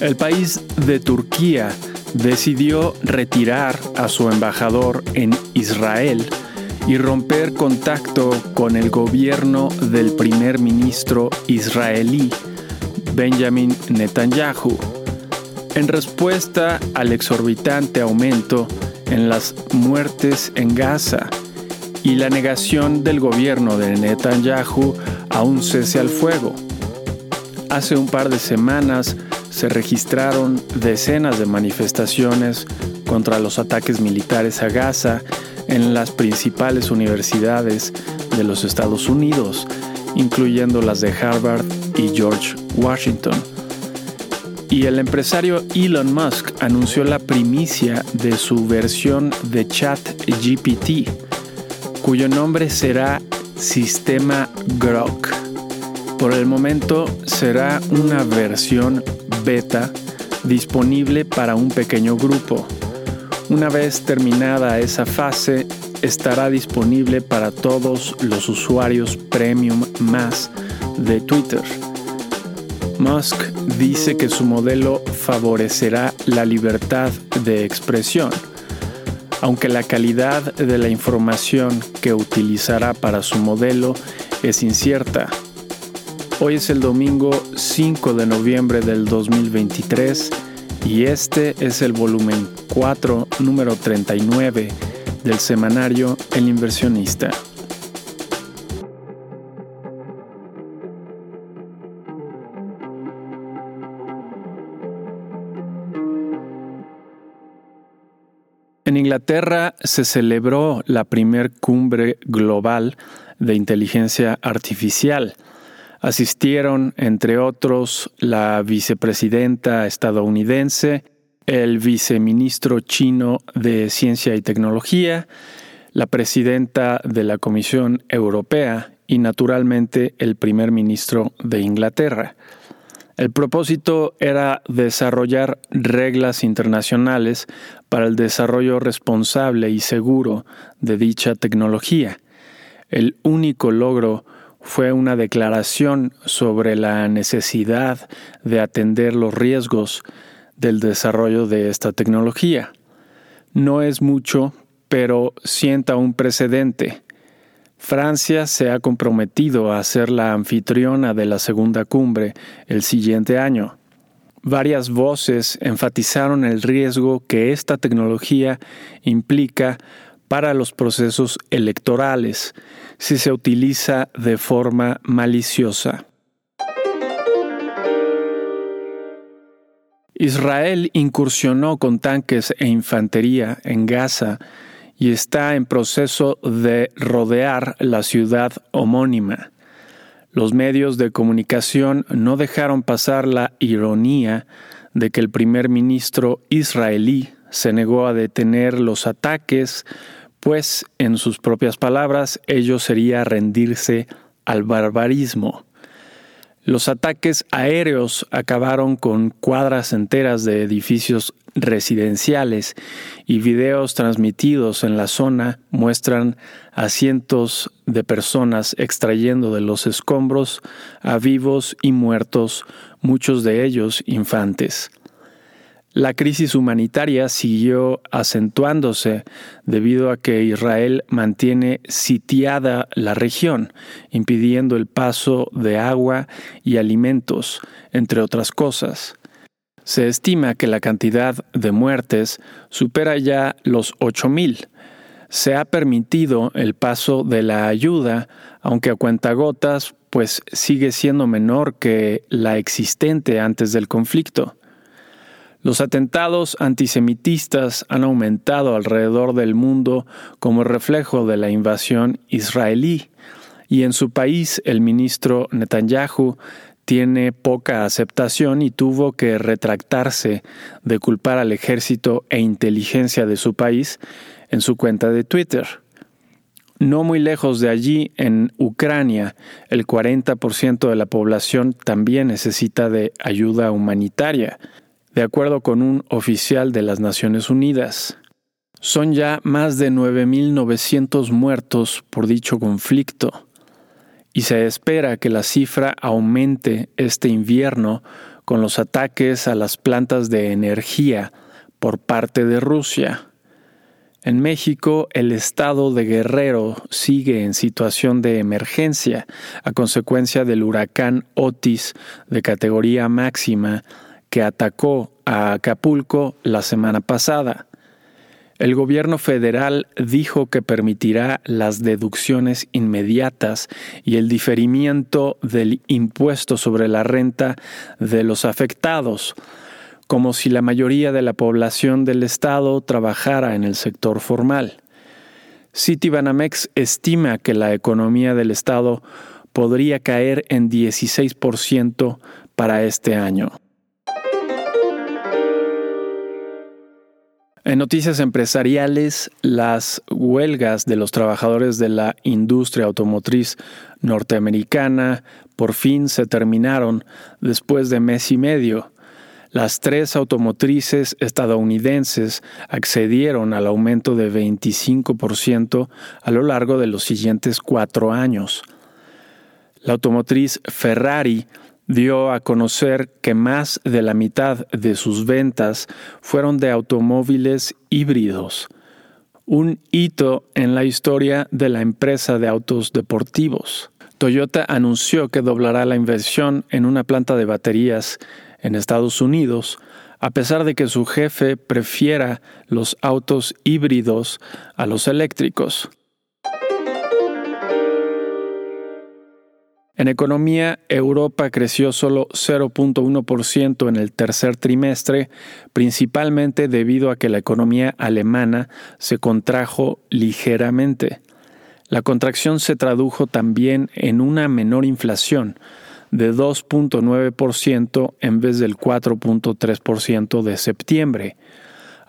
El país de Turquía decidió retirar a su embajador en Israel y romper contacto con el gobierno del primer ministro israelí, Benjamin Netanyahu, en respuesta al exorbitante aumento en las muertes en Gaza y la negación del gobierno de Netanyahu a un cese al fuego. Hace un par de semanas se registraron decenas de manifestaciones contra los ataques militares a Gaza en las principales universidades de los Estados Unidos, incluyendo las de Harvard y George Washington. Y el empresario Elon Musk anunció la primicia de su versión de ChatGPT, cuyo nombre será Sistema Grok. Por el momento será una versión beta disponible para un pequeño grupo. Una vez terminada esa fase, estará disponible para todos los usuarios premium más de Twitter. Musk dice que su modelo favorecerá la libertad de expresión, aunque la calidad de la información que utilizará para su modelo es incierta. Hoy es el domingo 5 de noviembre del 2023 y este es el volumen 4, número 39 del semanario El inversionista. En Inglaterra se celebró la primer cumbre global de inteligencia artificial Asistieron, entre otros, la vicepresidenta estadounidense, el viceministro chino de Ciencia y Tecnología, la presidenta de la Comisión Europea y, naturalmente, el primer ministro de Inglaterra. El propósito era desarrollar reglas internacionales para el desarrollo responsable y seguro de dicha tecnología. El único logro fue una declaración sobre la necesidad de atender los riesgos del desarrollo de esta tecnología. No es mucho, pero sienta un precedente. Francia se ha comprometido a ser la anfitriona de la segunda cumbre el siguiente año. Varias voces enfatizaron el riesgo que esta tecnología implica para los procesos electorales si se utiliza de forma maliciosa. Israel incursionó con tanques e infantería en Gaza y está en proceso de rodear la ciudad homónima. Los medios de comunicación no dejaron pasar la ironía de que el primer ministro israelí se negó a detener los ataques pues, en sus propias palabras, ello sería rendirse al barbarismo. Los ataques aéreos acabaron con cuadras enteras de edificios residenciales y videos transmitidos en la zona muestran a cientos de personas extrayendo de los escombros a vivos y muertos, muchos de ellos infantes. La crisis humanitaria siguió acentuándose debido a que Israel mantiene sitiada la región, impidiendo el paso de agua y alimentos, entre otras cosas. Se estima que la cantidad de muertes supera ya los 8.000. Se ha permitido el paso de la ayuda, aunque a cuentagotas, pues sigue siendo menor que la existente antes del conflicto. Los atentados antisemitistas han aumentado alrededor del mundo como reflejo de la invasión israelí, y en su país el ministro Netanyahu tiene poca aceptación y tuvo que retractarse de culpar al ejército e inteligencia de su país en su cuenta de Twitter. No muy lejos de allí, en Ucrania, el 40% de la población también necesita de ayuda humanitaria de acuerdo con un oficial de las Naciones Unidas. Son ya más de 9.900 muertos por dicho conflicto. y se espera que la cifra aumente este invierno con los ataques a las plantas de energía por parte de Rusia. En México, el estado de Guerrero sigue en situación de emergencia a consecuencia del huracán Otis de categoría máxima que atacó a Acapulco la semana pasada. El gobierno federal dijo que permitirá las deducciones inmediatas y el diferimiento del impuesto sobre la renta de los afectados, como si la mayoría de la población del Estado trabajara en el sector formal. Citibanamex estima que la economía del Estado podría caer en 16% para este año. En noticias empresariales, las huelgas de los trabajadores de la industria automotriz norteamericana por fin se terminaron después de mes y medio. Las tres automotrices estadounidenses accedieron al aumento de 25% a lo largo de los siguientes cuatro años. La automotriz Ferrari dio a conocer que más de la mitad de sus ventas fueron de automóviles híbridos, un hito en la historia de la empresa de autos deportivos. Toyota anunció que doblará la inversión en una planta de baterías en Estados Unidos, a pesar de que su jefe prefiera los autos híbridos a los eléctricos. En economía, Europa creció solo 0.1% en el tercer trimestre, principalmente debido a que la economía alemana se contrajo ligeramente. La contracción se tradujo también en una menor inflación, de 2.9% en vez del 4.3% de septiembre,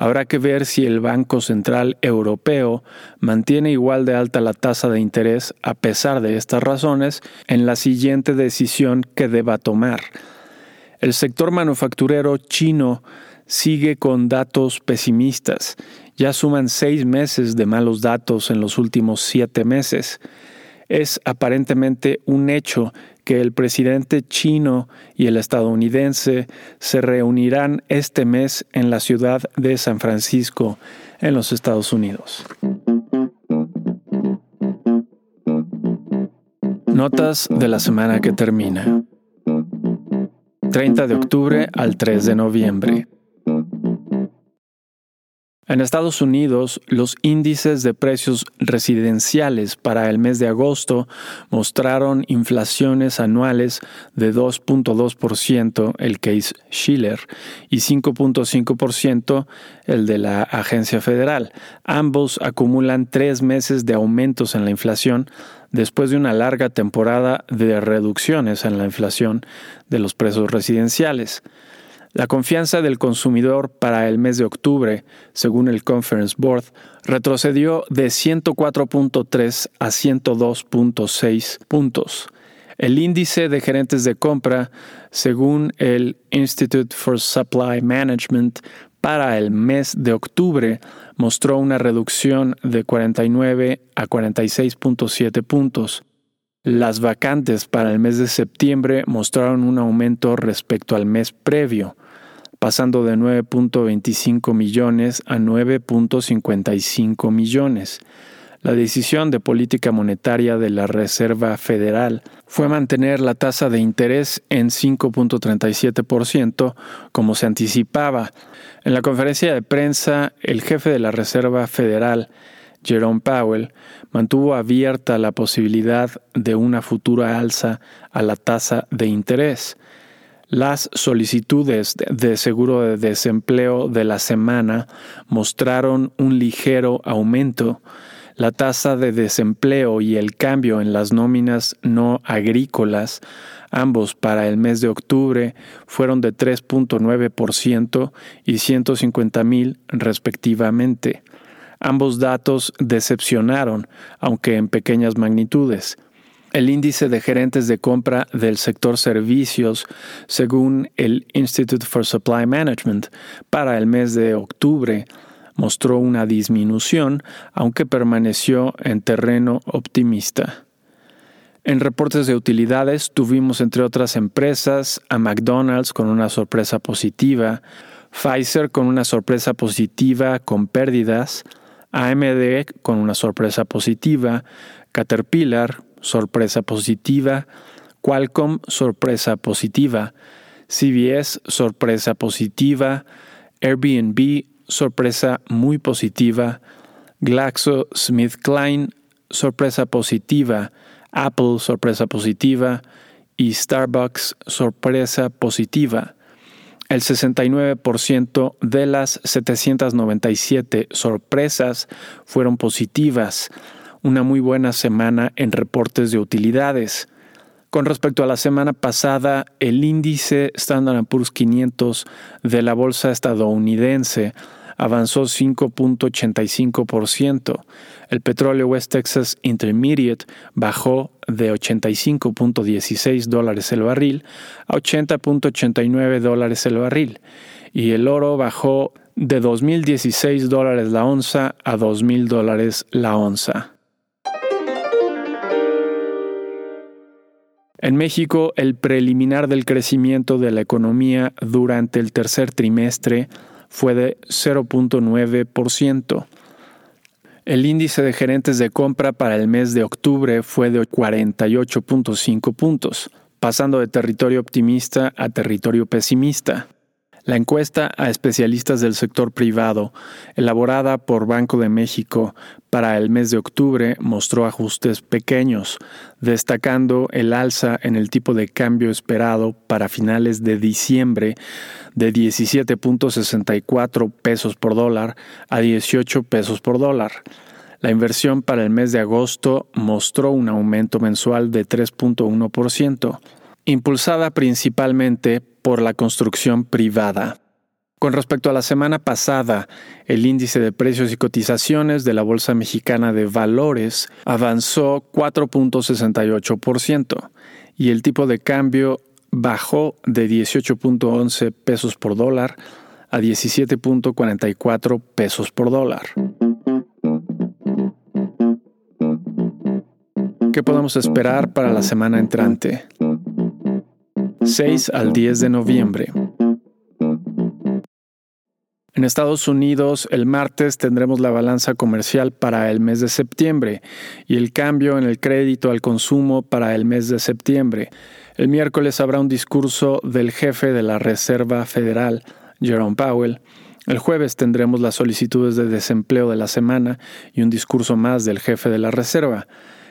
Habrá que ver si el Banco Central Europeo mantiene igual de alta la tasa de interés a pesar de estas razones en la siguiente decisión que deba tomar. El sector manufacturero chino sigue con datos pesimistas. Ya suman seis meses de malos datos en los últimos siete meses. Es aparentemente un hecho que el presidente chino y el estadounidense se reunirán este mes en la ciudad de San Francisco, en los Estados Unidos. Notas de la semana que termina. 30 de octubre al 3 de noviembre. En Estados Unidos, los índices de precios residenciales para el mes de agosto mostraron inflaciones anuales de 2.2% el case Schiller y 5.5% el de la agencia federal. Ambos acumulan tres meses de aumentos en la inflación después de una larga temporada de reducciones en la inflación de los precios residenciales. La confianza del consumidor para el mes de octubre, según el Conference Board, retrocedió de 104.3 a 102.6 puntos. El índice de gerentes de compra, según el Institute for Supply Management, para el mes de octubre mostró una reducción de 49 a 46.7 puntos. Las vacantes para el mes de septiembre mostraron un aumento respecto al mes previo, pasando de 9.25 millones a 9.55 millones. La decisión de política monetaria de la Reserva Federal fue mantener la tasa de interés en 5.37%, como se anticipaba. En la conferencia de prensa, el jefe de la Reserva Federal, Jerome Powell, mantuvo abierta la posibilidad de una futura alza a la tasa de interés. Las solicitudes de seguro de desempleo de la semana mostraron un ligero aumento. La tasa de desempleo y el cambio en las nóminas no agrícolas, ambos para el mes de octubre, fueron de 3.9% y 150 mil respectivamente. Ambos datos decepcionaron, aunque en pequeñas magnitudes. El índice de gerentes de compra del sector servicios, según el Institute for Supply Management, para el mes de octubre, mostró una disminución, aunque permaneció en terreno optimista. En reportes de utilidades tuvimos entre otras empresas a McDonald's con una sorpresa positiva, Pfizer con una sorpresa positiva con pérdidas, AMD con una sorpresa positiva, Caterpillar, sorpresa positiva, Qualcomm, sorpresa positiva, CBS, sorpresa positiva, Airbnb, sorpresa muy positiva, GlaxoSmithKline, sorpresa positiva, Apple, sorpresa positiva, y Starbucks, sorpresa positiva. El 69% de las 797 sorpresas fueron positivas. Una muy buena semana en reportes de utilidades. Con respecto a la semana pasada, el índice Standard Poor's 500 de la bolsa estadounidense avanzó 5.85%. El petróleo West Texas Intermediate bajó de 85.16 dólares el barril a 80.89 dólares el barril. Y el oro bajó de 2.016 dólares la onza a 2.000 dólares la onza. En México, el preliminar del crecimiento de la economía durante el tercer trimestre fue de 0.9%. El índice de gerentes de compra para el mes de octubre fue de 48.5 puntos, pasando de territorio optimista a territorio pesimista. La encuesta a especialistas del sector privado, elaborada por Banco de México para el mes de octubre, mostró ajustes pequeños, destacando el alza en el tipo de cambio esperado para finales de diciembre de 17.64 pesos por dólar a 18 pesos por dólar. La inversión para el mes de agosto mostró un aumento mensual de 3.1%, impulsada principalmente por la construcción privada. Con respecto a la semana pasada, el índice de precios y cotizaciones de la Bolsa Mexicana de Valores avanzó 4.68% y el tipo de cambio bajó de 18.11 pesos por dólar a 17.44 pesos por dólar. ¿Qué podemos esperar para la semana entrante? 6 al 10 de noviembre. En Estados Unidos, el martes tendremos la balanza comercial para el mes de septiembre y el cambio en el crédito al consumo para el mes de septiembre. El miércoles habrá un discurso del jefe de la Reserva Federal, Jerome Powell. El jueves tendremos las solicitudes de desempleo de la semana y un discurso más del jefe de la Reserva.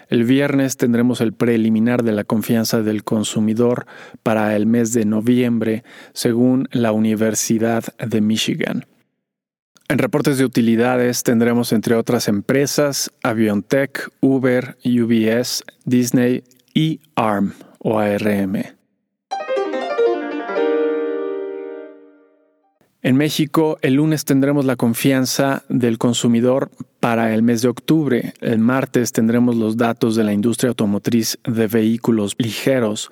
El viernes tendremos el preliminar de la confianza del consumidor para el mes de noviembre, según la Universidad de Michigan. En reportes de utilidades tendremos entre otras empresas Aviontech, Uber, UBS, Disney y ARM o ARM. En México, el lunes tendremos la confianza del consumidor para el mes de octubre. El martes tendremos los datos de la industria automotriz de vehículos ligeros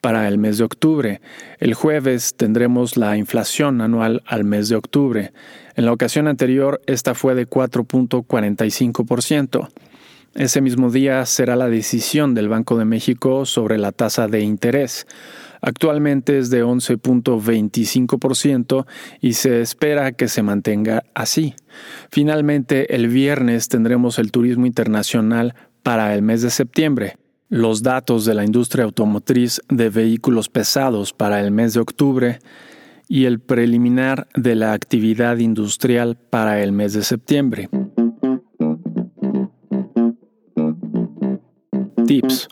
para el mes de octubre. El jueves tendremos la inflación anual al mes de octubre. En la ocasión anterior, esta fue de 4.45%. Ese mismo día será la decisión del Banco de México sobre la tasa de interés. Actualmente es de 11.25% y se espera que se mantenga así. Finalmente, el viernes tendremos el turismo internacional para el mes de septiembre, los datos de la industria automotriz de vehículos pesados para el mes de octubre y el preliminar de la actividad industrial para el mes de septiembre. Tips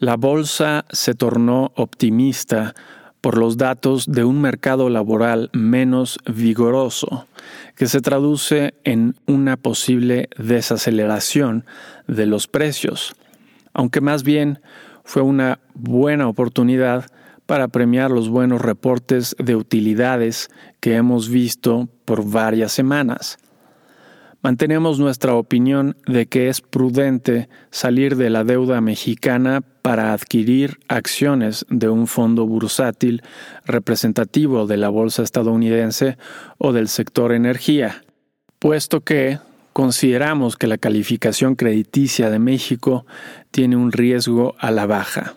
La bolsa se tornó optimista por los datos de un mercado laboral menos vigoroso, que se traduce en una posible desaceleración de los precios, aunque más bien fue una buena oportunidad para premiar los buenos reportes de utilidades que hemos visto por varias semanas mantenemos nuestra opinión de que es prudente salir de la deuda mexicana para adquirir acciones de un fondo bursátil representativo de la bolsa estadounidense o del sector energía, puesto que, consideramos que la calificación crediticia de México tiene un riesgo a la baja.